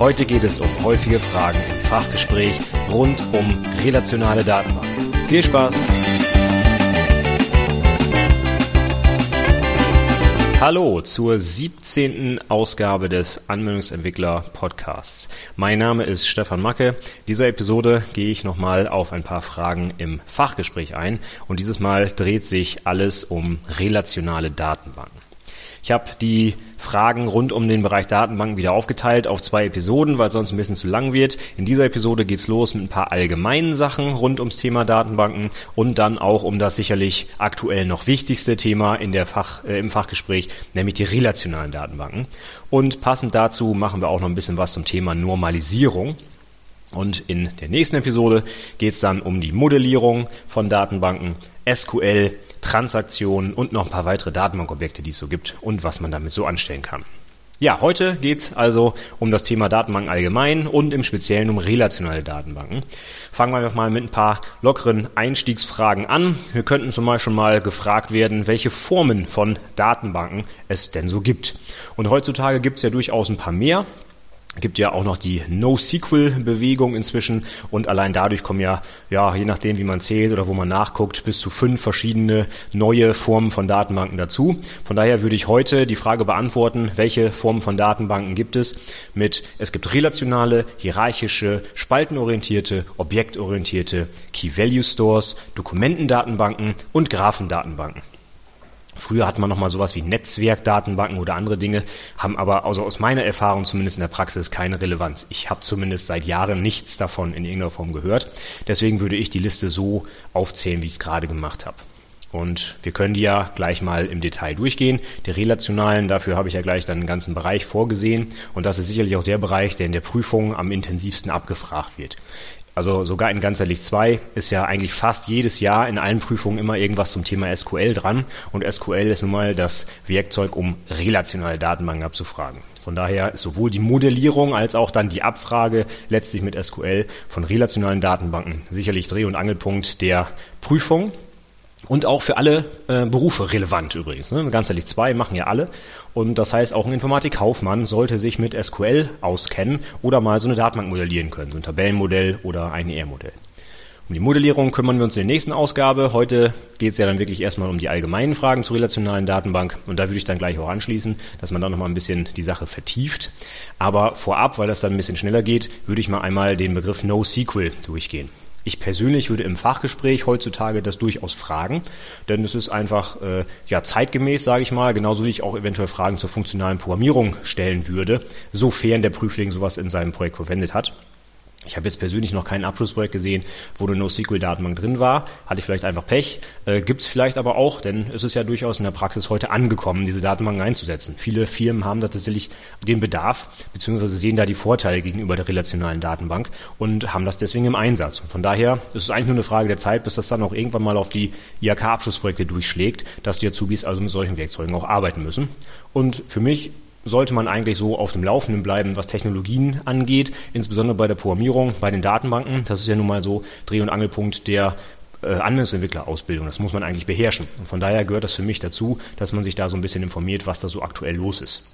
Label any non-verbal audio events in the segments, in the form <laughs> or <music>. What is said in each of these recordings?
Heute geht es um häufige Fragen im Fachgespräch rund um relationale Datenbanken. Viel Spaß! Hallo zur 17. Ausgabe des Anwendungsentwickler Podcasts. Mein Name ist Stefan Macke. In dieser Episode gehe ich nochmal auf ein paar Fragen im Fachgespräch ein und dieses Mal dreht sich alles um relationale Datenbanken. Ich habe die Fragen rund um den Bereich Datenbanken wieder aufgeteilt auf zwei Episoden, weil sonst ein bisschen zu lang wird. In dieser Episode geht's los mit ein paar allgemeinen Sachen rund ums Thema Datenbanken und dann auch um das sicherlich aktuell noch wichtigste Thema in der Fach, äh, im Fachgespräch, nämlich die relationalen Datenbanken. Und passend dazu machen wir auch noch ein bisschen was zum Thema Normalisierung. Und in der nächsten Episode geht's dann um die Modellierung von Datenbanken, SQL, Transaktionen und noch ein paar weitere Datenbankobjekte, die es so gibt und was man damit so anstellen kann. Ja, heute geht's also um das Thema Datenbanken allgemein und im Speziellen um relationale Datenbanken. Fangen wir einfach mal mit ein paar lockeren Einstiegsfragen an. Wir könnten zum Beispiel mal gefragt werden, welche Formen von Datenbanken es denn so gibt. Und heutzutage gibt's ja durchaus ein paar mehr gibt ja auch noch die NoSQL-Bewegung inzwischen und allein dadurch kommen ja, ja, je nachdem, wie man zählt oder wo man nachguckt, bis zu fünf verschiedene neue Formen von Datenbanken dazu. Von daher würde ich heute die Frage beantworten, welche Formen von Datenbanken gibt es mit, es gibt relationale, hierarchische, spaltenorientierte, objektorientierte, Key-Value-Stores, Dokumentendatenbanken und Graphendatenbanken. Früher hat man noch mal sowas wie Netzwerkdatenbanken oder andere Dinge, haben aber also aus meiner Erfahrung zumindest in der Praxis keine Relevanz. Ich habe zumindest seit Jahren nichts davon in irgendeiner Form gehört. Deswegen würde ich die Liste so aufzählen, wie ich es gerade gemacht habe. Und wir können die ja gleich mal im Detail durchgehen. Die relationalen, dafür habe ich ja gleich dann einen ganzen Bereich vorgesehen. Und das ist sicherlich auch der Bereich, der in der Prüfung am intensivsten abgefragt wird. Also sogar in Ganzerlich 2 ist ja eigentlich fast jedes Jahr in allen Prüfungen immer irgendwas zum Thema SQL dran. Und SQL ist nun mal das Werkzeug, um relationale Datenbanken abzufragen. Von daher ist sowohl die Modellierung als auch dann die Abfrage letztlich mit SQL von relationalen Datenbanken sicherlich Dreh- und Angelpunkt der Prüfung und auch für alle äh, Berufe relevant übrigens. Ne? Ganz ehrlich, zwei machen ja alle. Und das heißt, auch ein Informatikkaufmann sollte sich mit SQL auskennen oder mal so eine Datenbank modellieren können, so ein Tabellenmodell oder ein ER-Modell. Um die Modellierung kümmern wir uns in der nächsten Ausgabe. Heute geht es ja dann wirklich erstmal um die allgemeinen Fragen zur relationalen Datenbank. Und da würde ich dann gleich auch anschließen, dass man dann nochmal ein bisschen die Sache vertieft. Aber vorab, weil das dann ein bisschen schneller geht, würde ich mal einmal den Begriff NoSQL durchgehen. Ich persönlich würde im Fachgespräch heutzutage das durchaus fragen, denn es ist einfach äh, ja zeitgemäß, sage ich mal, genauso wie ich auch eventuell Fragen zur funktionalen Programmierung stellen würde, sofern der Prüfling sowas in seinem Projekt verwendet hat. Ich habe jetzt persönlich noch kein Abschlussprojekt gesehen, wo eine NoSQL-Datenbank drin war. Hatte ich vielleicht einfach Pech. Äh, Gibt es vielleicht aber auch, denn es ist ja durchaus in der Praxis heute angekommen, diese Datenbanken einzusetzen. Viele Firmen haben da tatsächlich den Bedarf, beziehungsweise sehen da die Vorteile gegenüber der relationalen Datenbank und haben das deswegen im Einsatz. Und von daher ist es eigentlich nur eine Frage der Zeit, bis das dann auch irgendwann mal auf die IHK-Abschlussprojekte durchschlägt, dass die Azubis also mit solchen Werkzeugen auch arbeiten müssen. Und für mich sollte man eigentlich so auf dem Laufenden bleiben, was Technologien angeht, insbesondere bei der Programmierung, bei den Datenbanken. Das ist ja nun mal so Dreh- und Angelpunkt der äh, Anwendungsentwicklerausbildung. Das muss man eigentlich beherrschen. Und von daher gehört das für mich dazu, dass man sich da so ein bisschen informiert, was da so aktuell los ist.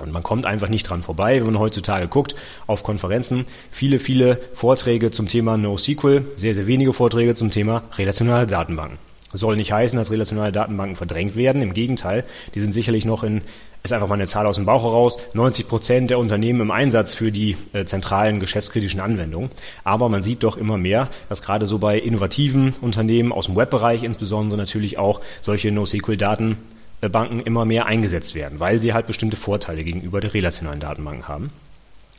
Und man kommt einfach nicht dran vorbei, wenn man heutzutage guckt auf Konferenzen. Viele, viele Vorträge zum Thema NoSQL, sehr, sehr wenige Vorträge zum Thema relationale Datenbanken. soll nicht heißen, dass relationale Datenbanken verdrängt werden. Im Gegenteil, die sind sicherlich noch in ist einfach mal eine Zahl aus dem Bauch heraus, 90 Prozent der Unternehmen im Einsatz für die äh, zentralen geschäftskritischen Anwendungen. Aber man sieht doch immer mehr, dass gerade so bei innovativen Unternehmen aus dem Webbereich insbesondere natürlich auch solche NoSQL-Datenbanken immer mehr eingesetzt werden, weil sie halt bestimmte Vorteile gegenüber der relationalen Datenbanken haben.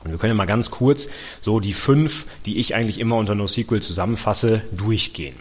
Und wir können ja mal ganz kurz so die fünf, die ich eigentlich immer unter NoSQL zusammenfasse, durchgehen.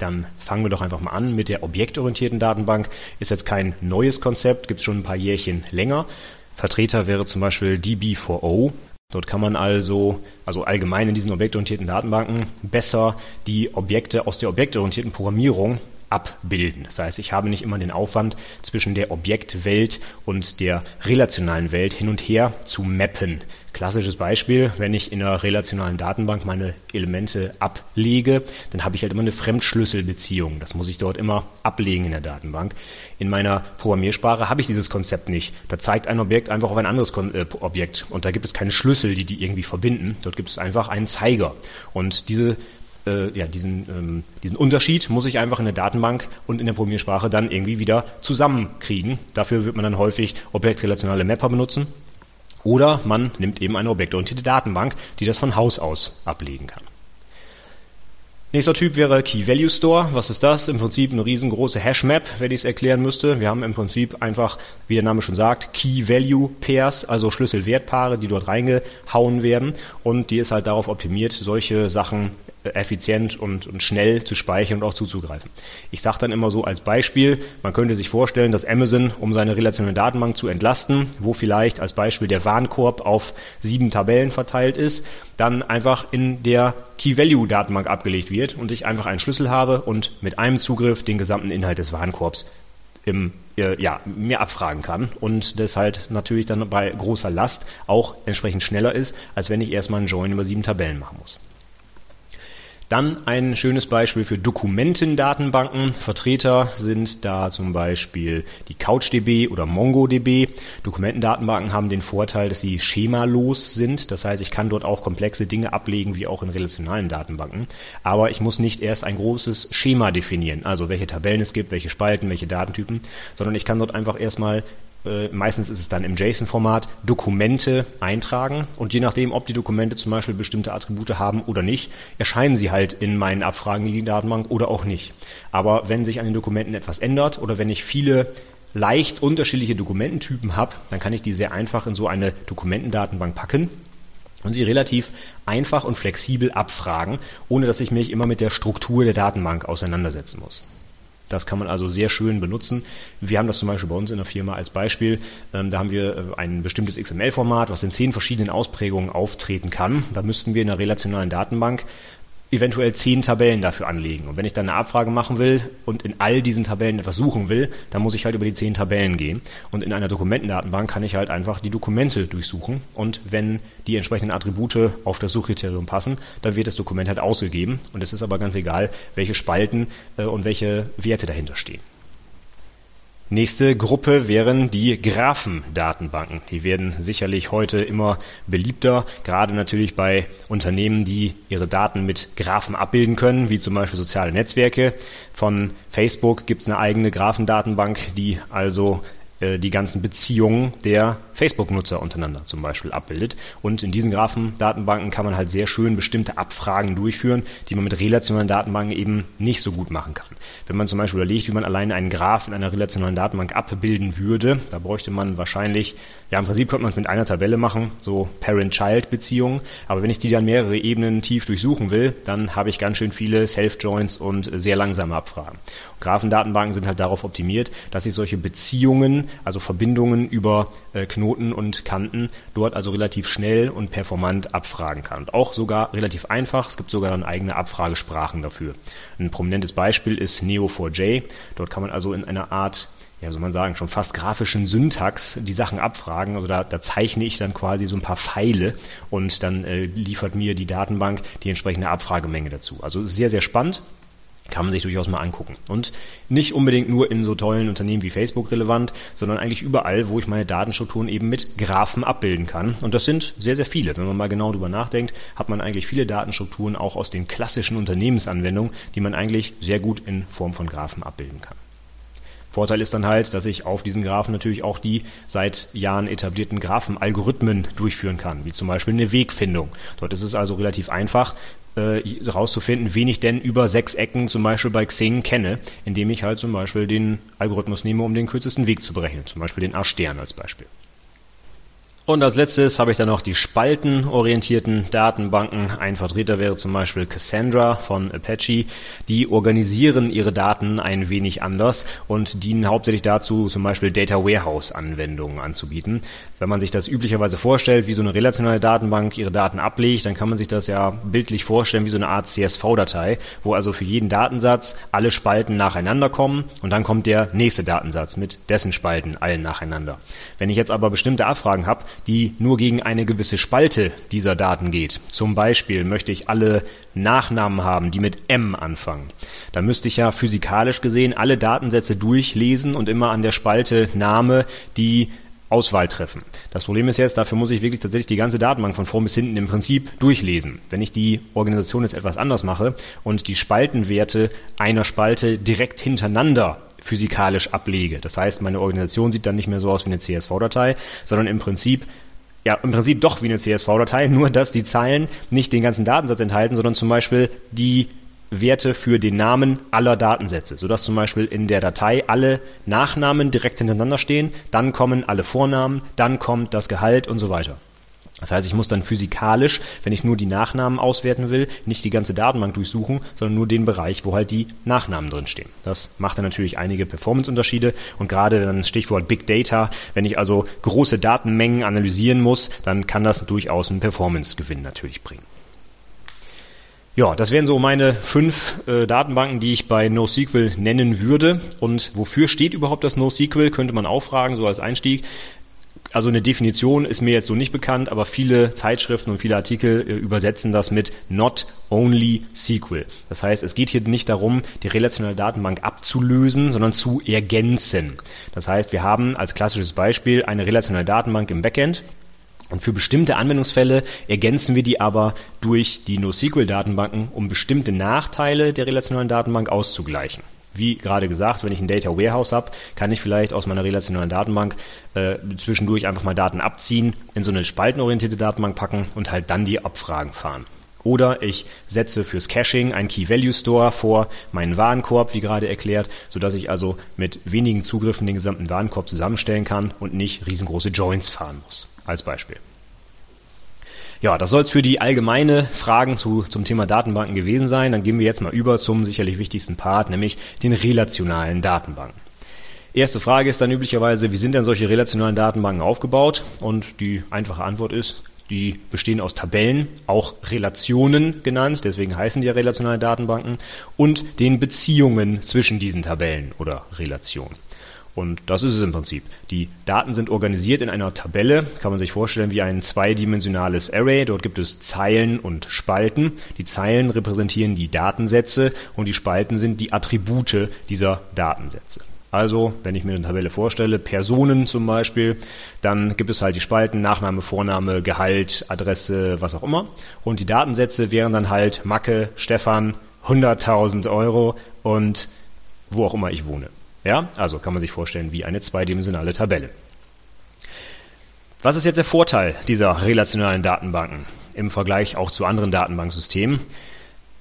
Dann fangen wir doch einfach mal an mit der objektorientierten Datenbank. Ist jetzt kein neues Konzept, gibt es schon ein paar Jährchen länger. Vertreter wäre zum Beispiel DB4O. Dort kann man also, also allgemein in diesen objektorientierten Datenbanken, besser die Objekte aus der objektorientierten Programmierung abbilden. Das heißt, ich habe nicht immer den Aufwand zwischen der Objektwelt und der relationalen Welt hin und her zu mappen. Klassisches Beispiel, wenn ich in einer relationalen Datenbank meine Elemente ablege, dann habe ich halt immer eine Fremdschlüsselbeziehung. Das muss ich dort immer ablegen in der Datenbank. In meiner Programmiersprache habe ich dieses Konzept nicht. Da zeigt ein Objekt einfach auf ein anderes äh, Objekt und da gibt es keine Schlüssel, die die irgendwie verbinden. Dort gibt es einfach einen Zeiger. Und diese äh, ja, diesen, ähm, diesen Unterschied muss ich einfach in der Datenbank und in der Programmiersprache dann irgendwie wieder zusammenkriegen. Dafür wird man dann häufig objektrelationale Mapper benutzen. Oder man nimmt eben eine objektorientierte Datenbank, die das von Haus aus ablegen kann. Nächster Typ wäre Key Value Store. Was ist das? Im Prinzip eine riesengroße Hash-Map, wenn ich es erklären müsste. Wir haben im Prinzip einfach, wie der Name schon sagt, Key Value Pairs, also Schlüssel-Wertpaare, die dort reingehauen werden. Und die ist halt darauf optimiert, solche Sachen effizient und, und schnell zu speichern und auch zuzugreifen. Ich sage dann immer so als Beispiel, man könnte sich vorstellen, dass Amazon, um seine relationelle Datenbank zu entlasten, wo vielleicht als Beispiel der Warenkorb auf sieben Tabellen verteilt ist, dann einfach in der Key-Value-Datenbank abgelegt wird und ich einfach einen Schlüssel habe und mit einem Zugriff den gesamten Inhalt des Warenkorbs im, äh, ja, mir abfragen kann und das halt natürlich dann bei großer Last auch entsprechend schneller ist, als wenn ich erstmal einen Join über sieben Tabellen machen muss. Dann ein schönes Beispiel für Dokumentendatenbanken. Vertreter sind da zum Beispiel die CouchDB oder MongoDB. Dokumentendatenbanken haben den Vorteil, dass sie schemalos sind. Das heißt, ich kann dort auch komplexe Dinge ablegen, wie auch in relationalen Datenbanken. Aber ich muss nicht erst ein großes Schema definieren, also welche Tabellen es gibt, welche Spalten, welche Datentypen, sondern ich kann dort einfach erstmal äh, meistens ist es dann im JSON-Format, Dokumente eintragen und je nachdem, ob die Dokumente zum Beispiel bestimmte Attribute haben oder nicht, erscheinen sie halt in meinen Abfragen in die Datenbank oder auch nicht. Aber wenn sich an den Dokumenten etwas ändert oder wenn ich viele leicht unterschiedliche Dokumententypen habe, dann kann ich die sehr einfach in so eine Dokumentendatenbank packen und sie relativ einfach und flexibel abfragen, ohne dass ich mich immer mit der Struktur der Datenbank auseinandersetzen muss. Das kann man also sehr schön benutzen. Wir haben das zum Beispiel bei uns in der Firma als Beispiel. Ähm, da haben wir äh, ein bestimmtes XML-Format, was in zehn verschiedenen Ausprägungen auftreten kann. Da müssten wir in einer relationalen Datenbank eventuell zehn Tabellen dafür anlegen. Und wenn ich dann eine Abfrage machen will und in all diesen Tabellen etwas suchen will, dann muss ich halt über die zehn Tabellen gehen. Und in einer Dokumentendatenbank kann ich halt einfach die Dokumente durchsuchen. Und wenn die entsprechenden Attribute auf das Suchkriterium passen, dann wird das Dokument halt ausgegeben. Und es ist aber ganz egal, welche Spalten äh, und welche Werte dahinter stehen. Nächste Gruppe wären die Graphendatenbanken. Die werden sicherlich heute immer beliebter, gerade natürlich bei Unternehmen, die ihre Daten mit Graphen abbilden können, wie zum Beispiel soziale Netzwerke. Von Facebook gibt es eine eigene Graphendatenbank, die also äh, die ganzen Beziehungen der Facebook-Nutzer untereinander zum Beispiel abbildet. Und in diesen Graphendatenbanken kann man halt sehr schön bestimmte Abfragen durchführen, die man mit relationalen Datenbanken eben nicht so gut machen kann. Wenn man zum Beispiel überlegt, wie man alleine einen Graph in einer relationalen Datenbank abbilden würde, da bräuchte man wahrscheinlich, ja im Prinzip könnte man es mit einer Tabelle machen, so Parent-Child-Beziehungen, aber wenn ich die dann mehrere Ebenen tief durchsuchen will, dann habe ich ganz schön viele Self-Joins und sehr langsame Abfragen. Graphendatenbanken sind halt darauf optimiert, dass ich solche Beziehungen, also Verbindungen über äh, Knoten und Kanten, dort also relativ schnell und performant abfragen kann. Und auch sogar relativ einfach. Es gibt sogar dann eigene Abfragesprachen dafür. Ein prominentes Beispiel ist Neo4j. Dort kann man also in einer Art ja, soll man sagen, schon fast grafischen Syntax die Sachen abfragen. Also da, da zeichne ich dann quasi so ein paar Pfeile und dann äh, liefert mir die Datenbank die entsprechende Abfragemenge dazu. Also sehr, sehr spannend kann man sich durchaus mal angucken. Und nicht unbedingt nur in so tollen Unternehmen wie Facebook relevant, sondern eigentlich überall, wo ich meine Datenstrukturen eben mit Graphen abbilden kann. Und das sind sehr, sehr viele. Wenn man mal genau drüber nachdenkt, hat man eigentlich viele Datenstrukturen auch aus den klassischen Unternehmensanwendungen, die man eigentlich sehr gut in Form von Graphen abbilden kann. Vorteil ist dann halt, dass ich auf diesen Graphen natürlich auch die seit Jahren etablierten Graphenalgorithmen durchführen kann, wie zum Beispiel eine Wegfindung. Dort ist es also relativ einfach, äh, rauszufinden, wen ich denn über sechs Ecken zum Beispiel bei Xing kenne, indem ich halt zum Beispiel den Algorithmus nehme, um den kürzesten Weg zu berechnen, zum Beispiel den A-Stern als Beispiel. Und als letztes habe ich dann noch die spaltenorientierten Datenbanken. Ein Vertreter wäre zum Beispiel Cassandra von Apache. Die organisieren ihre Daten ein wenig anders und dienen hauptsächlich dazu, zum Beispiel Data Warehouse Anwendungen anzubieten. Wenn man sich das üblicherweise vorstellt, wie so eine relationale Datenbank ihre Daten ablegt, dann kann man sich das ja bildlich vorstellen wie so eine Art CSV-Datei, wo also für jeden Datensatz alle Spalten nacheinander kommen und dann kommt der nächste Datensatz mit dessen Spalten allen nacheinander. Wenn ich jetzt aber bestimmte Abfragen habe, die nur gegen eine gewisse Spalte dieser Daten geht. Zum Beispiel möchte ich alle Nachnamen haben, die mit M anfangen. Dann müsste ich ja physikalisch gesehen alle Datensätze durchlesen und immer an der Spalte Name die Auswahl treffen. Das Problem ist jetzt, dafür muss ich wirklich tatsächlich die ganze Datenbank von vorn bis hinten im Prinzip durchlesen. Wenn ich die Organisation jetzt etwas anders mache und die Spaltenwerte einer Spalte direkt hintereinander physikalisch ablege. Das heißt, meine Organisation sieht dann nicht mehr so aus wie eine CSV-Datei, sondern im Prinzip ja, im Prinzip doch wie eine CSV-Datei, <laughs> nur dass die Zeilen nicht den ganzen Datensatz enthalten, sondern zum Beispiel die Werte für den Namen aller Datensätze, sodass zum Beispiel in der Datei alle Nachnamen direkt hintereinander stehen, dann kommen alle Vornamen, dann kommt das Gehalt und so weiter. Das heißt, ich muss dann physikalisch, wenn ich nur die Nachnamen auswerten will, nicht die ganze Datenbank durchsuchen, sondern nur den Bereich, wo halt die Nachnamen drinstehen. Das macht dann natürlich einige Performance-Unterschiede und gerade dann Stichwort Big Data, wenn ich also große Datenmengen analysieren muss, dann kann das durchaus einen Performance-Gewinn natürlich bringen. Ja, das wären so meine fünf äh, Datenbanken, die ich bei NoSQL nennen würde. Und wofür steht überhaupt das NoSQL, könnte man auch fragen, so als Einstieg also eine Definition ist mir jetzt so nicht bekannt, aber viele Zeitschriften und viele Artikel äh, übersetzen das mit not only SQL. Das heißt, es geht hier nicht darum, die relationale Datenbank abzulösen, sondern zu ergänzen. Das heißt, wir haben als klassisches Beispiel eine relationale Datenbank im Backend. Und für bestimmte Anwendungsfälle ergänzen wir die aber durch die NoSQL-Datenbanken, um bestimmte Nachteile der relationalen Datenbank auszugleichen. Wie gerade gesagt, wenn ich ein Data Warehouse habe, kann ich vielleicht aus meiner relationalen Datenbank äh, zwischendurch einfach mal Daten abziehen, in so eine spaltenorientierte Datenbank packen und halt dann die Abfragen fahren. Oder ich setze fürs Caching ein Key-Value-Store vor meinen Warenkorb, wie gerade erklärt, sodass ich also mit wenigen Zugriffen den gesamten Warenkorb zusammenstellen kann und nicht riesengroße Joins fahren muss. Als Beispiel. Ja, das soll es für die allgemeine Fragen zu, zum Thema Datenbanken gewesen sein. Dann gehen wir jetzt mal über zum sicherlich wichtigsten Part, nämlich den relationalen Datenbanken. Erste Frage ist dann üblicherweise, wie sind denn solche relationalen Datenbanken aufgebaut? Und die einfache Antwort ist, die bestehen aus Tabellen, auch Relationen genannt, deswegen heißen die ja relationale Datenbanken, und den Beziehungen zwischen diesen Tabellen oder Relationen. Und das ist es im Prinzip. Die Daten sind organisiert in einer Tabelle, kann man sich vorstellen wie ein zweidimensionales Array. Dort gibt es Zeilen und Spalten. Die Zeilen repräsentieren die Datensätze und die Spalten sind die Attribute dieser Datensätze. Also, wenn ich mir eine Tabelle vorstelle, Personen zum Beispiel, dann gibt es halt die Spalten, Nachname, Vorname, Gehalt, Adresse, was auch immer. Und die Datensätze wären dann halt Macke, Stefan, 100.000 Euro und wo auch immer ich wohne. Ja, also kann man sich vorstellen wie eine zweidimensionale Tabelle. Was ist jetzt der Vorteil dieser relationalen Datenbanken im Vergleich auch zu anderen Datenbanksystemen?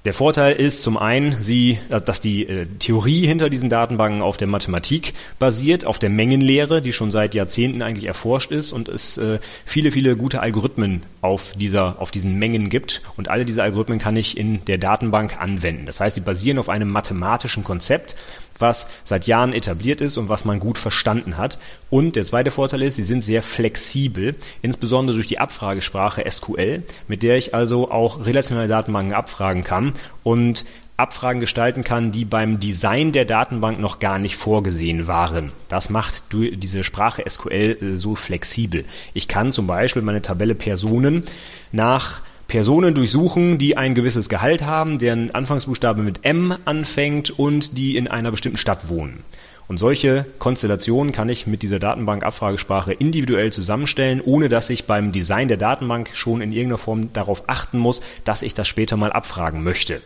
Der Vorteil ist zum einen, sie, dass die äh, Theorie hinter diesen Datenbanken auf der Mathematik basiert, auf der Mengenlehre, die schon seit Jahrzehnten eigentlich erforscht ist und es äh, viele, viele gute Algorithmen auf, dieser, auf diesen Mengen gibt. Und alle diese Algorithmen kann ich in der Datenbank anwenden. Das heißt, sie basieren auf einem mathematischen Konzept, was seit Jahren etabliert ist und was man gut verstanden hat. Und der zweite Vorteil ist, sie sind sehr flexibel, insbesondere durch die Abfragesprache SQL, mit der ich also auch relationale Datenbanken abfragen kann und Abfragen gestalten kann, die beim Design der Datenbank noch gar nicht vorgesehen waren. Das macht diese Sprache SQL äh, so flexibel. Ich kann zum Beispiel meine Tabelle Personen nach Personen durchsuchen, die ein gewisses Gehalt haben, deren Anfangsbuchstabe mit M anfängt und die in einer bestimmten Stadt wohnen. Und solche Konstellationen kann ich mit dieser Datenbank-Abfragesprache individuell zusammenstellen, ohne dass ich beim Design der Datenbank schon in irgendeiner Form darauf achten muss, dass ich das später mal abfragen möchte.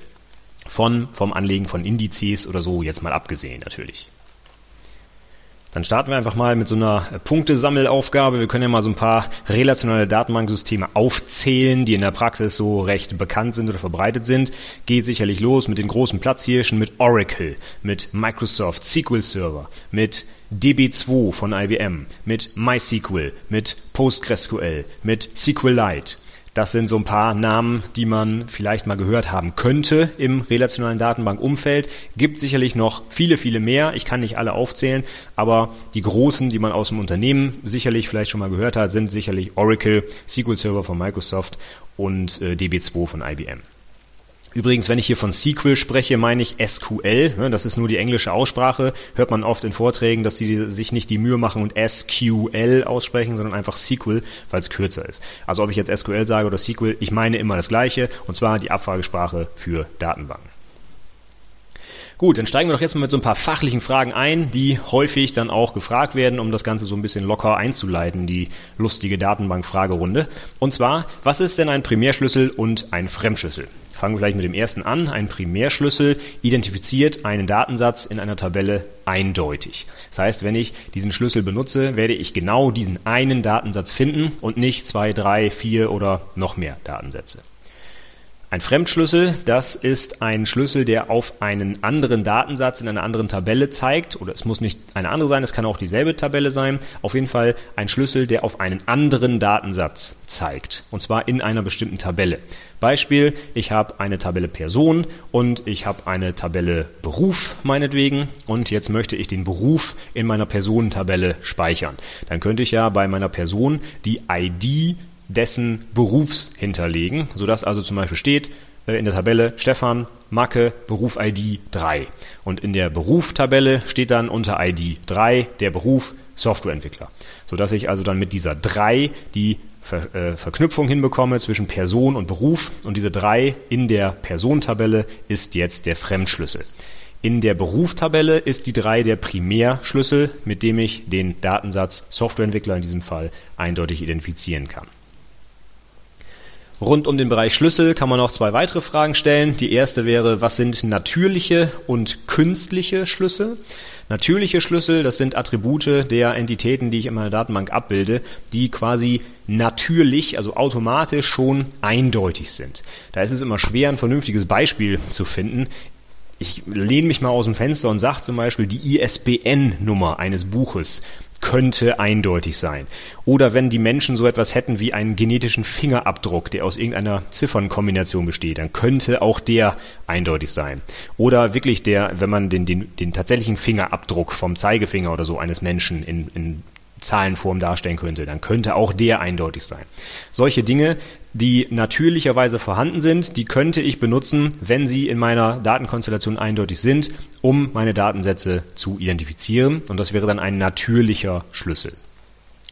Von, vom Anlegen von Indizes oder so, jetzt mal abgesehen natürlich. Dann starten wir einfach mal mit so einer Punktesammelaufgabe. Wir können ja mal so ein paar relationale Datenbanksysteme aufzählen, die in der Praxis so recht bekannt sind oder verbreitet sind. Geht sicherlich los mit den großen Platzhirschen, mit Oracle, mit Microsoft SQL Server, mit DB2 von IBM, mit MySQL, mit PostgreSQL, mit SQLite. Das sind so ein paar Namen, die man vielleicht mal gehört haben könnte im relationalen Datenbankumfeld. Gibt sicherlich noch viele, viele mehr. Ich kann nicht alle aufzählen, aber die großen, die man aus dem Unternehmen sicherlich vielleicht schon mal gehört hat, sind sicherlich Oracle, SQL Server von Microsoft und äh, DB2 von IBM. Übrigens, wenn ich hier von SQL spreche, meine ich SQL. Ne, das ist nur die englische Aussprache. Hört man oft in Vorträgen, dass sie sich nicht die Mühe machen und SQL aussprechen, sondern einfach SQL, weil es kürzer ist. Also ob ich jetzt SQL sage oder SQL, ich meine immer das Gleiche, und zwar die Abfragesprache für Datenbanken. Gut, dann steigen wir doch jetzt mal mit so ein paar fachlichen Fragen ein, die häufig dann auch gefragt werden, um das Ganze so ein bisschen locker einzuleiten, die lustige Datenbank-Fragerunde. Und zwar, was ist denn ein Primärschlüssel und ein Fremdschlüssel? Fangen wir gleich mit dem ersten an. Ein Primärschlüssel identifiziert einen Datensatz in einer Tabelle eindeutig. Das heißt, wenn ich diesen Schlüssel benutze, werde ich genau diesen einen Datensatz finden und nicht zwei, drei, vier oder noch mehr Datensätze. Ein Fremdschlüssel, das ist ein Schlüssel, der auf einen anderen Datensatz in einer anderen Tabelle zeigt. Oder es muss nicht eine andere sein, es kann auch dieselbe Tabelle sein. Auf jeden Fall ein Schlüssel, der auf einen anderen Datensatz zeigt. Und zwar in einer bestimmten Tabelle. Beispiel, ich habe eine Tabelle Person und ich habe eine Tabelle Beruf meinetwegen und jetzt möchte ich den Beruf in meiner Personentabelle speichern. Dann könnte ich ja bei meiner Person die ID dessen Berufs hinterlegen, sodass also zum Beispiel steht äh, in der Tabelle Stefan Macke Beruf ID 3 und in der Beruftabelle steht dann unter ID 3 der Beruf Softwareentwickler, sodass ich also dann mit dieser 3 die Ver, äh, Verknüpfung hinbekomme zwischen Person und Beruf und diese 3 in der Personentabelle ist jetzt der Fremdschlüssel. In der Beruftabelle ist die 3 der Primärschlüssel, mit dem ich den Datensatz Softwareentwickler in diesem Fall eindeutig identifizieren kann. Rund um den Bereich Schlüssel kann man noch zwei weitere Fragen stellen. Die erste wäre, was sind natürliche und künstliche Schlüssel? Natürliche Schlüssel, das sind Attribute der Entitäten, die ich in meiner Datenbank abbilde, die quasi natürlich, also automatisch schon eindeutig sind. Da ist es immer schwer, ein vernünftiges Beispiel zu finden. Ich lehne mich mal aus dem Fenster und sage zum Beispiel die ISBN-Nummer eines Buches könnte eindeutig sein. Oder wenn die Menschen so etwas hätten wie einen genetischen Fingerabdruck, der aus irgendeiner Ziffernkombination besteht, dann könnte auch der eindeutig sein. Oder wirklich der, wenn man den, den, den tatsächlichen Fingerabdruck vom Zeigefinger oder so eines Menschen in, in Zahlenform darstellen könnte, dann könnte auch der eindeutig sein. Solche Dinge die natürlicherweise vorhanden sind, die könnte ich benutzen, wenn sie in meiner Datenkonstellation eindeutig sind, um meine Datensätze zu identifizieren. Und das wäre dann ein natürlicher Schlüssel.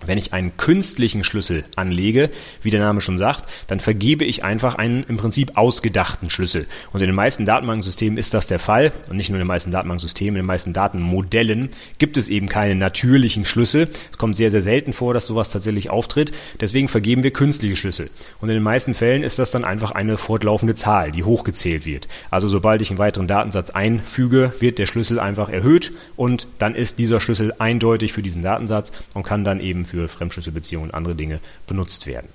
Wenn ich einen künstlichen Schlüssel anlege, wie der Name schon sagt, dann vergebe ich einfach einen im Prinzip ausgedachten Schlüssel. Und in den meisten Datenbanksystemen ist das der Fall. Und nicht nur in den meisten Datenbanksystemen, in den meisten Datenmodellen gibt es eben keine natürlichen Schlüssel. Es kommt sehr, sehr selten vor, dass sowas tatsächlich auftritt. Deswegen vergeben wir künstliche Schlüssel. Und in den meisten Fällen ist das dann einfach eine fortlaufende Zahl, die hochgezählt wird. Also sobald ich einen weiteren Datensatz einfüge, wird der Schlüssel einfach erhöht und dann ist dieser Schlüssel eindeutig für diesen Datensatz und kann dann eben für Fremdschlüsselbeziehungen und andere Dinge benutzt werden.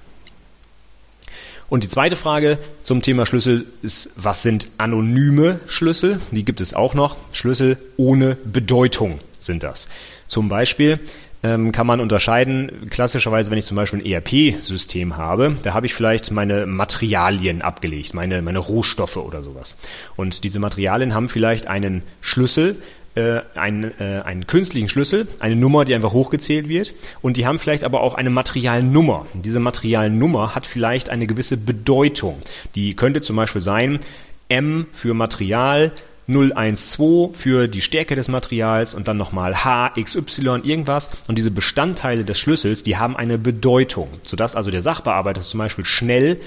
Und die zweite Frage zum Thema Schlüssel ist, was sind anonyme Schlüssel? Die gibt es auch noch. Schlüssel ohne Bedeutung sind das. Zum Beispiel ähm, kann man unterscheiden, klassischerweise, wenn ich zum Beispiel ein ERP-System habe, da habe ich vielleicht meine Materialien abgelegt, meine, meine Rohstoffe oder sowas. Und diese Materialien haben vielleicht einen Schlüssel, äh, einen, äh, einen künstlichen Schlüssel, eine Nummer, die einfach hochgezählt wird. Und die haben vielleicht aber auch eine Materialnummer. Diese Materialnummer hat vielleicht eine gewisse Bedeutung. Die könnte zum Beispiel sein M für Material, 012 für die Stärke des Materials und dann nochmal H, irgendwas. Und diese Bestandteile des Schlüssels, die haben eine Bedeutung, sodass also der Sachbearbeiter zum Beispiel schnell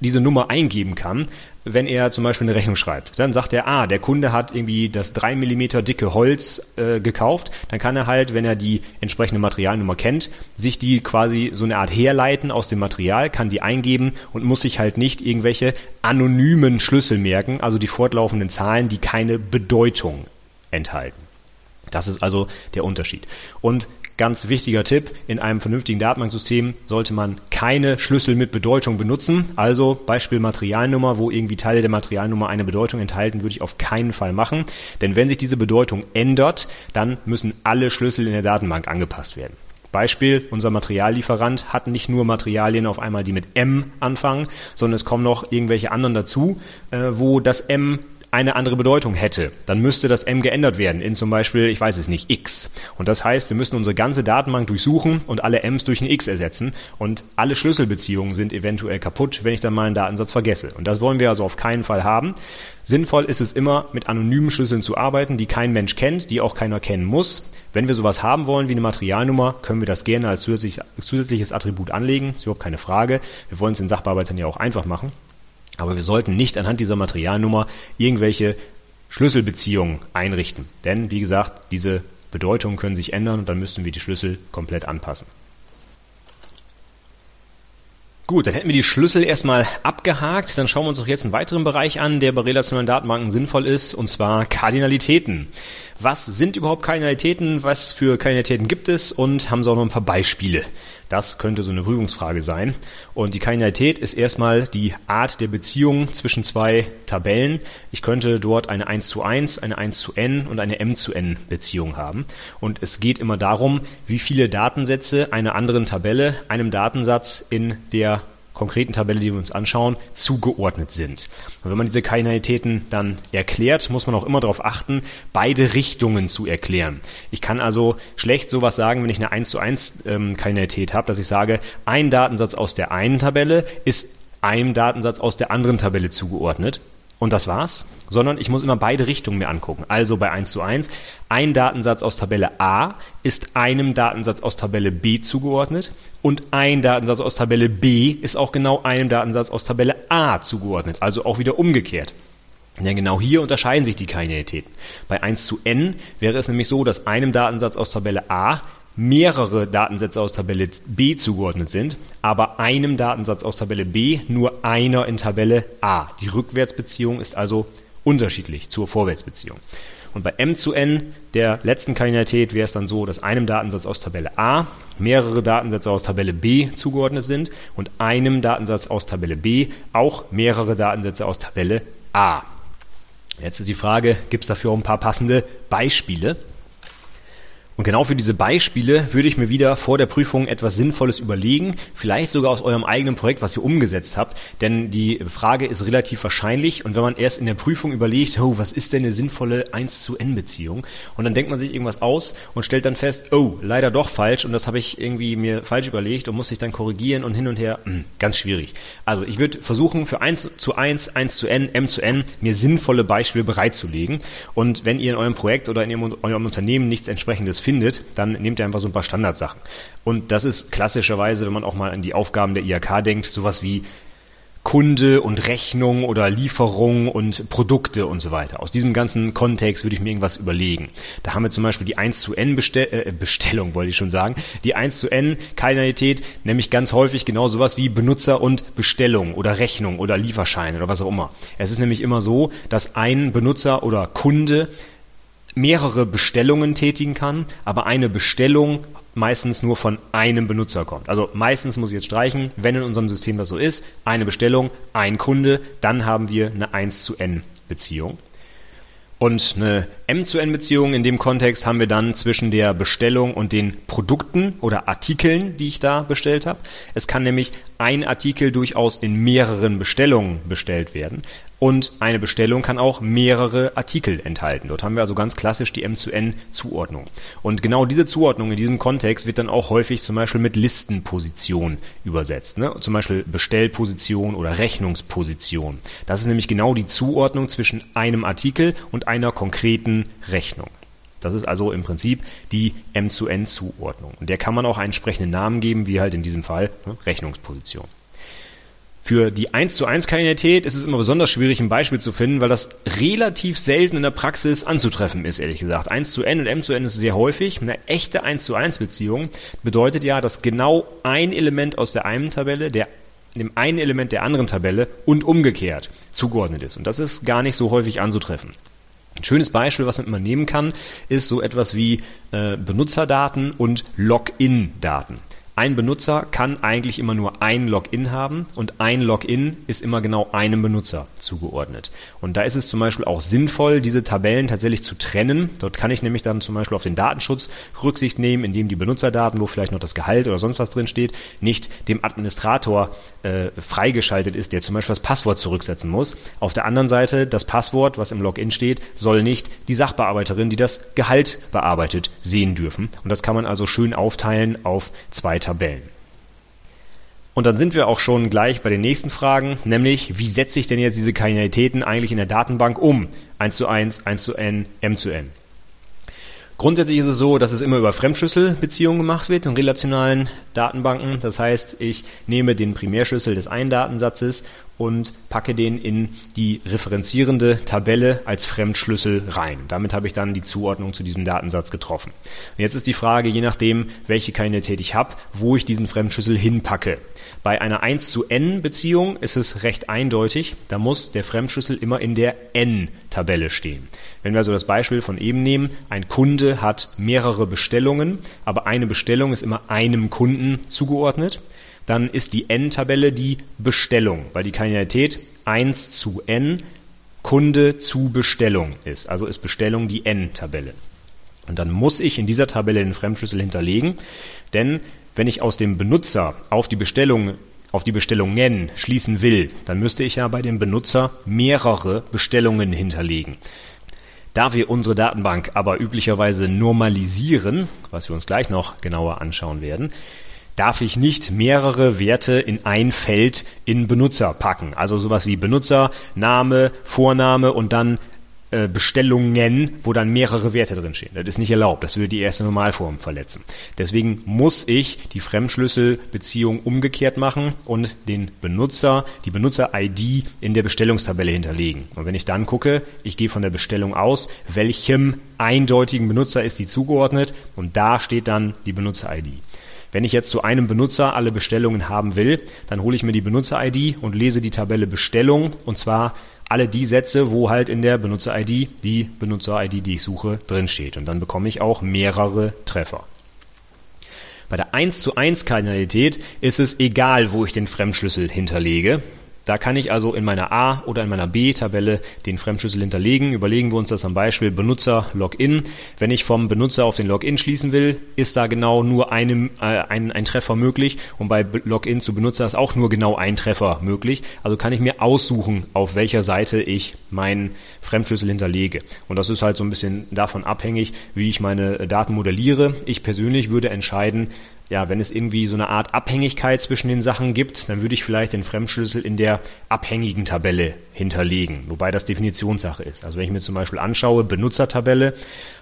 diese Nummer eingeben kann, wenn er zum Beispiel eine Rechnung schreibt. Dann sagt er, ah, der Kunde hat irgendwie das 3 mm dicke Holz äh, gekauft. Dann kann er halt, wenn er die entsprechende Materialnummer kennt, sich die quasi so eine Art herleiten aus dem Material, kann die eingeben und muss sich halt nicht irgendwelche anonymen Schlüssel merken, also die fortlaufenden Zahlen, die keine Bedeutung enthalten. Das ist also der Unterschied. Und Ganz wichtiger Tipp, in einem vernünftigen Datenbanksystem sollte man keine Schlüssel mit Bedeutung benutzen. Also Beispiel Materialnummer, wo irgendwie Teile der Materialnummer eine Bedeutung enthalten, würde ich auf keinen Fall machen. Denn wenn sich diese Bedeutung ändert, dann müssen alle Schlüssel in der Datenbank angepasst werden. Beispiel, unser Materiallieferant hat nicht nur Materialien auf einmal, die mit M anfangen, sondern es kommen noch irgendwelche anderen dazu, äh, wo das M eine andere Bedeutung hätte, dann müsste das M geändert werden in zum Beispiel, ich weiß es nicht, X. Und das heißt, wir müssen unsere ganze Datenbank durchsuchen und alle Ms durch ein X ersetzen und alle Schlüsselbeziehungen sind eventuell kaputt, wenn ich dann mal einen Datensatz vergesse. Und das wollen wir also auf keinen Fall haben. Sinnvoll ist es immer, mit anonymen Schlüsseln zu arbeiten, die kein Mensch kennt, die auch keiner kennen muss. Wenn wir sowas haben wollen wie eine Materialnummer, können wir das gerne als zusätzliches Attribut anlegen. Ist überhaupt keine Frage. Wir wollen es den Sachbearbeitern ja auch einfach machen. Aber wir sollten nicht anhand dieser Materialnummer irgendwelche Schlüsselbeziehungen einrichten. Denn, wie gesagt, diese Bedeutungen können sich ändern und dann müssten wir die Schlüssel komplett anpassen. Gut, dann hätten wir die Schlüssel erstmal abgehakt. Dann schauen wir uns doch jetzt einen weiteren Bereich an, der bei relationalen Datenbanken sinnvoll ist, und zwar Kardinalitäten. Was sind überhaupt Kardinalitäten? Was für Kardinalitäten gibt es? Und haben Sie auch noch ein paar Beispiele? Das könnte so eine Prüfungsfrage sein. Und die Kardinalität ist erstmal die Art der Beziehung zwischen zwei Tabellen. Ich könnte dort eine 1 zu 1, eine 1 zu n und eine m zu n Beziehung haben. Und es geht immer darum, wie viele Datensätze einer anderen Tabelle einem Datensatz in der konkreten Tabelle, die wir uns anschauen, zugeordnet sind. Und wenn man diese Kardinalitäten dann erklärt, muss man auch immer darauf achten, beide Richtungen zu erklären. Ich kann also schlecht sowas sagen, wenn ich eine 1 zu 1 ähm, Kardinalität habe, dass ich sage, ein Datensatz aus der einen Tabelle ist einem Datensatz aus der anderen Tabelle zugeordnet und das war's, sondern ich muss immer beide Richtungen mir angucken. Also bei 1 zu 1, ein Datensatz aus Tabelle A ist einem Datensatz aus Tabelle B zugeordnet und ein Datensatz aus Tabelle B ist auch genau einem Datensatz aus Tabelle A zugeordnet, also auch wieder umgekehrt. Denn genau hier unterscheiden sich die Kardinalitäten. Bei 1 zu n wäre es nämlich so, dass einem Datensatz aus Tabelle A mehrere Datensätze aus Tabelle B zugeordnet sind, aber einem Datensatz aus Tabelle B nur einer in Tabelle A. Die Rückwärtsbeziehung ist also unterschiedlich zur Vorwärtsbeziehung. Und bei M zu N, der letzten Kardinalität, wäre es dann so, dass einem Datensatz aus Tabelle A mehrere Datensätze aus Tabelle B zugeordnet sind und einem Datensatz aus Tabelle B auch mehrere Datensätze aus Tabelle A. Jetzt ist die Frage, gibt es dafür auch ein paar passende Beispiele? Und genau für diese Beispiele würde ich mir wieder vor der Prüfung etwas Sinnvolles überlegen, vielleicht sogar aus eurem eigenen Projekt, was ihr umgesetzt habt, denn die Frage ist relativ wahrscheinlich. Und wenn man erst in der Prüfung überlegt, oh, was ist denn eine sinnvolle 1 zu N Beziehung und dann denkt man sich irgendwas aus und stellt dann fest, oh, leider doch falsch. Und das habe ich irgendwie mir falsch überlegt und muss sich dann korrigieren und hin und her, hm, ganz schwierig. Also ich würde versuchen für 1 zu 1, 1 zu N, M zu N mir sinnvolle Beispiele bereitzulegen. Und wenn ihr in eurem Projekt oder in eurem Unternehmen nichts entsprechendes findet, dann nehmt ihr einfach so ein paar Standardsachen. Und das ist klassischerweise, wenn man auch mal an die Aufgaben der IHK denkt, sowas wie Kunde und Rechnung oder Lieferung und Produkte und so weiter. Aus diesem ganzen Kontext würde ich mir irgendwas überlegen. Da haben wir zum Beispiel die 1 zu N Bestell äh, Bestellung, wollte ich schon sagen. Die 1 zu N Kardinalität, nämlich ganz häufig genau sowas wie Benutzer und Bestellung oder Rechnung oder Lieferschein oder was auch immer. Es ist nämlich immer so, dass ein Benutzer oder Kunde mehrere Bestellungen tätigen kann, aber eine Bestellung meistens nur von einem Benutzer kommt. Also meistens muss ich jetzt streichen, wenn in unserem System das so ist, eine Bestellung, ein Kunde, dann haben wir eine 1 zu n Beziehung. Und eine M zu N Beziehung in dem Kontext haben wir dann zwischen der Bestellung und den Produkten oder Artikeln, die ich da bestellt habe. Es kann nämlich ein Artikel durchaus in mehreren Bestellungen bestellt werden. Und eine Bestellung kann auch mehrere Artikel enthalten. Dort haben wir also ganz klassisch die M zu N Zuordnung. Und genau diese Zuordnung in diesem Kontext wird dann auch häufig zum Beispiel mit Listenposition übersetzt. Ne? Zum Beispiel Bestellposition oder Rechnungsposition. Das ist nämlich genau die Zuordnung zwischen einem Artikel und einer konkreten Rechnung. Das ist also im Prinzip die M zu N Zuordnung. Und der kann man auch einen entsprechenden Namen geben, wie halt in diesem Fall ne? Rechnungsposition. Für die 1 zu 1 Kardinalität ist es immer besonders schwierig, ein Beispiel zu finden, weil das relativ selten in der Praxis anzutreffen ist, ehrlich gesagt. 1 zu n und m zu n ist sehr häufig. Eine echte 1 zu 1 Beziehung bedeutet ja, dass genau ein Element aus der einen Tabelle der dem einen Element der anderen Tabelle und umgekehrt zugeordnet ist. Und das ist gar nicht so häufig anzutreffen. Ein schönes Beispiel, was man nehmen kann, ist so etwas wie äh, Benutzerdaten und Login-Daten. Ein Benutzer kann eigentlich immer nur ein Login haben und ein Login ist immer genau einem Benutzer zugeordnet. Und da ist es zum Beispiel auch sinnvoll, diese Tabellen tatsächlich zu trennen. Dort kann ich nämlich dann zum Beispiel auf den Datenschutz Rücksicht nehmen, indem die Benutzerdaten, wo vielleicht noch das Gehalt oder sonst was drin steht, nicht dem Administrator äh, freigeschaltet ist, der zum Beispiel das Passwort zurücksetzen muss. Auf der anderen Seite, das Passwort, was im Login steht, soll nicht die Sachbearbeiterin, die das Gehalt bearbeitet, sehen dürfen. Und das kann man also schön aufteilen auf zwei Tabellen. Und dann sind wir auch schon gleich bei den nächsten Fragen, nämlich wie setze ich denn jetzt diese Kardinalitäten eigentlich in der Datenbank um? 1 zu 1, 1 zu n, m zu n. Grundsätzlich ist es so, dass es immer über Fremdschlüsselbeziehungen gemacht wird in relationalen Datenbanken. Das heißt, ich nehme den Primärschlüssel des einen Datensatzes und packe den in die referenzierende Tabelle als Fremdschlüssel rein. Damit habe ich dann die Zuordnung zu diesem Datensatz getroffen. Und jetzt ist die Frage, je nachdem, welche Kandidatät ich habe, wo ich diesen Fremdschlüssel hinpacke. Bei einer 1 zu n Beziehung ist es recht eindeutig. Da muss der Fremdschlüssel immer in der n-Tabelle stehen. Wenn wir also das Beispiel von eben nehmen, ein Kunde hat mehrere Bestellungen, aber eine Bestellung ist immer einem Kunden zugeordnet, dann ist die n-Tabelle die Bestellung, weil die Kardinalität 1 zu n Kunde zu Bestellung ist. Also ist Bestellung die n-Tabelle. Und dann muss ich in dieser Tabelle den Fremdschlüssel hinterlegen, denn wenn ich aus dem Benutzer auf die Bestellung auf die Bestellungen schließen will, dann müsste ich ja bei dem Benutzer mehrere Bestellungen hinterlegen. Da wir unsere Datenbank aber üblicherweise normalisieren, was wir uns gleich noch genauer anschauen werden, darf ich nicht mehrere Werte in ein Feld in Benutzer packen. Also sowas wie Benutzer, Name, Vorname und dann äh, Bestellungen, wo dann mehrere Werte drinstehen. Das ist nicht erlaubt. Das würde die erste Normalform verletzen. Deswegen muss ich die Fremdschlüsselbeziehung umgekehrt machen und den Benutzer, die Benutzer-ID in der Bestellungstabelle hinterlegen. Und wenn ich dann gucke, ich gehe von der Bestellung aus, welchem eindeutigen Benutzer ist die zugeordnet und da steht dann die Benutzer-ID. Wenn ich jetzt zu einem Benutzer alle Bestellungen haben will, dann hole ich mir die Benutzer-ID und lese die Tabelle Bestellung und zwar alle die Sätze, wo halt in der Benutzer-ID die Benutzer-ID, die ich suche, drinsteht. Und dann bekomme ich auch mehrere Treffer. Bei der 1 zu 1 Kardinalität ist es egal, wo ich den Fremdschlüssel hinterlege. Da kann ich also in meiner A- oder in meiner B-Tabelle den Fremdschlüssel hinterlegen. Überlegen wir uns das am Beispiel Benutzer Login. Wenn ich vom Benutzer auf den Login schließen will, ist da genau nur einem, äh, ein, ein Treffer möglich. Und bei Login zu Benutzer ist auch nur genau ein Treffer möglich. Also kann ich mir aussuchen, auf welcher Seite ich meinen Fremdschlüssel hinterlege. Und das ist halt so ein bisschen davon abhängig, wie ich meine Daten modelliere. Ich persönlich würde entscheiden, ja, wenn es irgendwie so eine Art Abhängigkeit zwischen den Sachen gibt, dann würde ich vielleicht den Fremdschlüssel in der abhängigen Tabelle hinterlegen, wobei das Definitionssache ist. Also wenn ich mir zum Beispiel anschaue, Benutzertabelle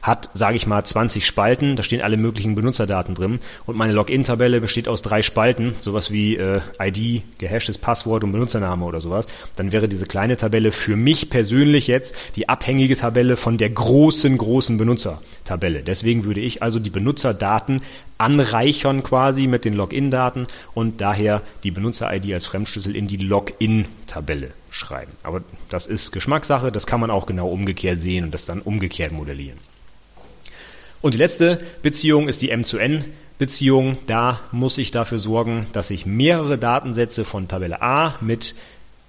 hat, sage ich mal, 20 Spalten, da stehen alle möglichen Benutzerdaten drin und meine Login-Tabelle besteht aus drei Spalten, sowas wie äh, ID, gehashtes Passwort und Benutzername oder sowas, dann wäre diese kleine Tabelle für mich persönlich jetzt die abhängige Tabelle von der großen, großen Benutzertabelle. Deswegen würde ich also die Benutzerdaten anreichern quasi mit den Login-Daten und daher die Benutzer-ID als Fremdschlüssel in die Login-Tabelle schreiben. Aber das ist Geschmackssache, das kann man auch genau umgekehrt sehen und das dann umgekehrt modellieren. Und die letzte Beziehung ist die M zu N Beziehung. Da muss ich dafür sorgen, dass ich mehrere Datensätze von Tabelle A mit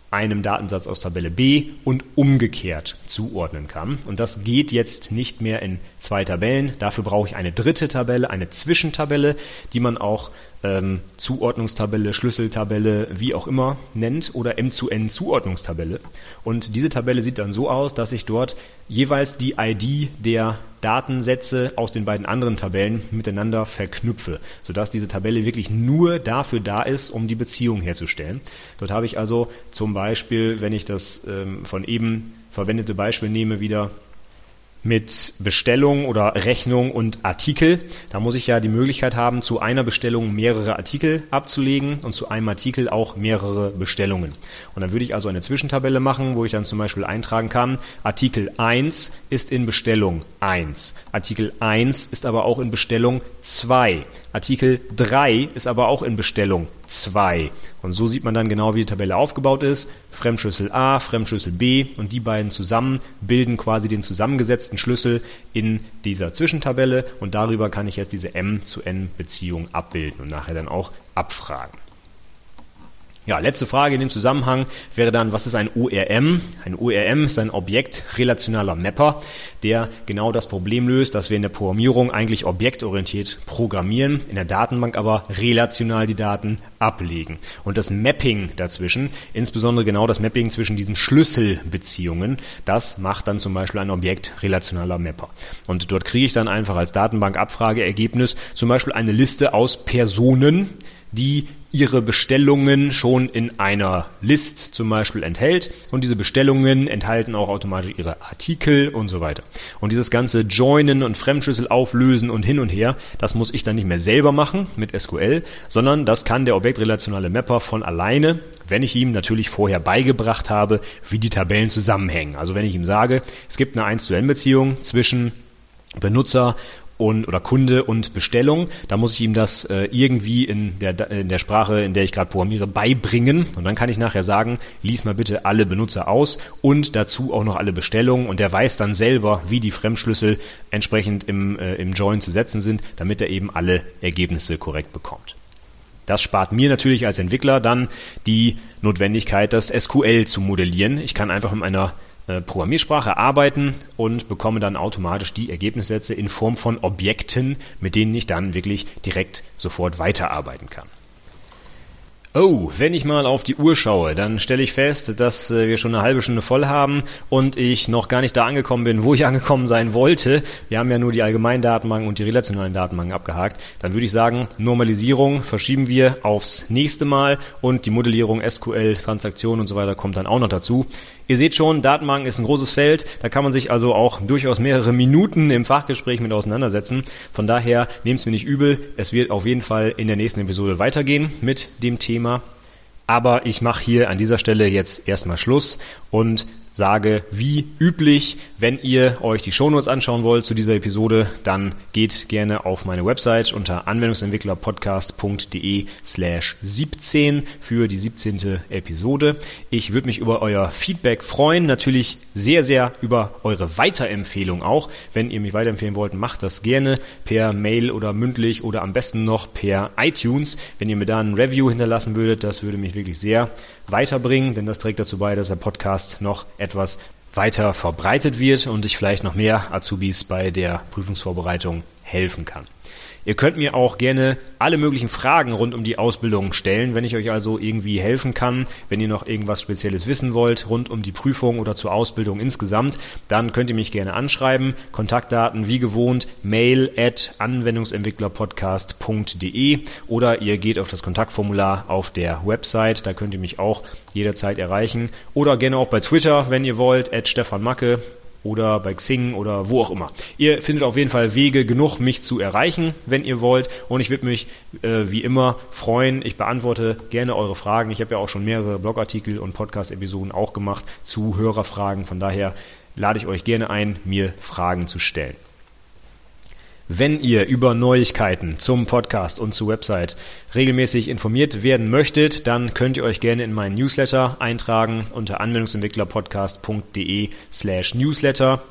einem Datensatz aus Tabelle B und umgekehrt zuordnen kann. Und das geht jetzt nicht mehr in zwei Tabellen. Dafür brauche ich eine dritte Tabelle, eine Zwischentabelle, die man auch ähm, Zuordnungstabelle, Schlüsseltabelle, wie auch immer nennt oder M zu N Zuordnungstabelle. Und diese Tabelle sieht dann so aus, dass ich dort jeweils die ID der Datensätze aus den beiden anderen Tabellen miteinander verknüpfe, sodass diese Tabelle wirklich nur dafür da ist, um die Beziehung herzustellen. Dort habe ich also zum Beispiel, wenn ich das ähm, von eben verwendete Beispiel nehme, wieder mit Bestellung oder Rechnung und Artikel. Da muss ich ja die Möglichkeit haben, zu einer Bestellung mehrere Artikel abzulegen und zu einem Artikel auch mehrere Bestellungen. Und dann würde ich also eine Zwischentabelle machen, wo ich dann zum Beispiel eintragen kann, Artikel 1 ist in Bestellung 1. Artikel 1 ist aber auch in Bestellung 2. Artikel 3 ist aber auch in Bestellung 2. Und so sieht man dann genau, wie die Tabelle aufgebaut ist. Fremdschlüssel A, Fremdschlüssel B und die beiden zusammen bilden quasi den zusammengesetzten Schlüssel in dieser Zwischentabelle und darüber kann ich jetzt diese M zu N Beziehung abbilden und nachher dann auch abfragen. Ja, letzte Frage in dem Zusammenhang wäre dann, was ist ein ORM? Ein ORM ist ein objektrelationaler Mapper, der genau das Problem löst, dass wir in der Programmierung eigentlich objektorientiert programmieren, in der Datenbank aber relational die Daten ablegen. Und das Mapping dazwischen, insbesondere genau das Mapping zwischen diesen Schlüsselbeziehungen, das macht dann zum Beispiel ein objektrelationaler Mapper. Und dort kriege ich dann einfach als Datenbankabfrageergebnis zum Beispiel eine Liste aus Personen, die ihre Bestellungen schon in einer List zum Beispiel enthält und diese Bestellungen enthalten auch automatisch ihre Artikel und so weiter. Und dieses ganze Joinen und Fremdschlüssel auflösen und hin und her, das muss ich dann nicht mehr selber machen mit SQL, sondern das kann der objektrelationale Mapper von alleine, wenn ich ihm natürlich vorher beigebracht habe, wie die Tabellen zusammenhängen. Also wenn ich ihm sage, es gibt eine 1 zu N Beziehung zwischen Benutzer und oder Kunde und Bestellung. Da muss ich ihm das äh, irgendwie in der, in der Sprache, in der ich gerade programmiere, beibringen. Und dann kann ich nachher sagen, lies mal bitte alle Benutzer aus und dazu auch noch alle Bestellungen. Und der weiß dann selber, wie die Fremdschlüssel entsprechend im, äh, im Join zu setzen sind, damit er eben alle Ergebnisse korrekt bekommt. Das spart mir natürlich als Entwickler dann die Notwendigkeit, das SQL zu modellieren. Ich kann einfach mit einer äh, Programmiersprache arbeiten und bekomme dann automatisch die Ergebnissätze in Form von Objekten, mit denen ich dann wirklich direkt sofort weiterarbeiten kann. Oh, wenn ich mal auf die Uhr schaue, dann stelle ich fest, dass äh, wir schon eine halbe Stunde voll haben und ich noch gar nicht da angekommen bin, wo ich <laughs> angekommen sein wollte. Wir haben ja nur die allgemeinen Datenbanken und die relationalen Datenbanken abgehakt. Dann würde ich sagen, Normalisierung verschieben wir aufs nächste Mal und die Modellierung SQL, Transaktionen und so weiter kommt dann auch noch dazu. Ihr seht schon, Datenbanken ist ein großes Feld. Da kann man sich also auch durchaus mehrere Minuten im Fachgespräch mit auseinandersetzen. Von daher nehmt es mir nicht übel. Es wird auf jeden Fall in der nächsten Episode weitergehen mit dem Thema. Aber ich mache hier an dieser Stelle jetzt erstmal Schluss und sage, wie üblich, wenn ihr euch die Shownotes anschauen wollt zu dieser Episode, dann geht gerne auf meine Website unter anwendungsentwicklerpodcast.de slash 17 für die 17. Episode. Ich würde mich über euer Feedback freuen, natürlich sehr, sehr über eure Weiterempfehlung auch. Wenn ihr mich weiterempfehlen wollt, macht das gerne per Mail oder mündlich oder am besten noch per iTunes. Wenn ihr mir da ein Review hinterlassen würdet, das würde mich wirklich sehr weiterbringen, denn das trägt dazu bei, dass der Podcast noch etwas weiter verbreitet wird und ich vielleicht noch mehr Azubis bei der Prüfungsvorbereitung helfen kann. Ihr könnt mir auch gerne alle möglichen Fragen rund um die Ausbildung stellen, wenn ich euch also irgendwie helfen kann, wenn ihr noch irgendwas Spezielles wissen wollt rund um die Prüfung oder zur Ausbildung insgesamt, dann könnt ihr mich gerne anschreiben. Kontaktdaten wie gewohnt mail at anwendungsentwicklerpodcast.de oder ihr geht auf das Kontaktformular auf der Website, da könnt ihr mich auch jederzeit erreichen oder gerne auch bei Twitter, wenn ihr wollt, at Stefan Macke oder bei Xing oder wo auch immer. Ihr findet auf jeden Fall Wege genug, mich zu erreichen, wenn ihr wollt. Und ich würde mich äh, wie immer freuen. Ich beantworte gerne eure Fragen. Ich habe ja auch schon mehrere Blogartikel und Podcast-Episoden auch gemacht zu Hörerfragen. Von daher lade ich euch gerne ein, mir Fragen zu stellen. Wenn ihr über Neuigkeiten zum Podcast und zur Website regelmäßig informiert werden möchtet, dann könnt ihr euch gerne in meinen Newsletter eintragen unter anwendungsentwicklerpodcast.de slash newsletter.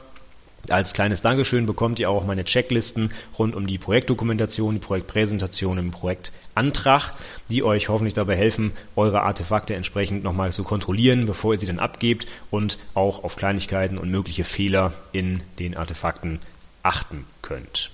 Als kleines Dankeschön bekommt ihr auch meine Checklisten rund um die Projektdokumentation, die Projektpräsentation im Projektantrag, die euch hoffentlich dabei helfen, eure Artefakte entsprechend nochmal zu kontrollieren, bevor ihr sie dann abgebt und auch auf Kleinigkeiten und mögliche Fehler in den Artefakten achten könnt.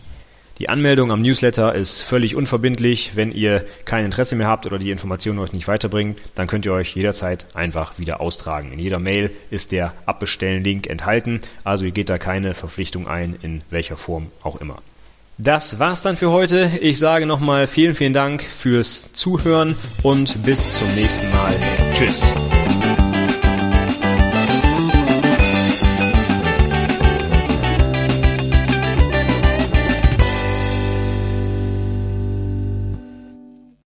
Die Anmeldung am Newsletter ist völlig unverbindlich. Wenn ihr kein Interesse mehr habt oder die Informationen euch nicht weiterbringen, dann könnt ihr euch jederzeit einfach wieder austragen. In jeder Mail ist der Abbestellen-Link enthalten, also ihr geht da keine Verpflichtung ein, in welcher Form auch immer. Das war's dann für heute. Ich sage nochmal vielen, vielen Dank fürs Zuhören und bis zum nächsten Mal. Tschüss.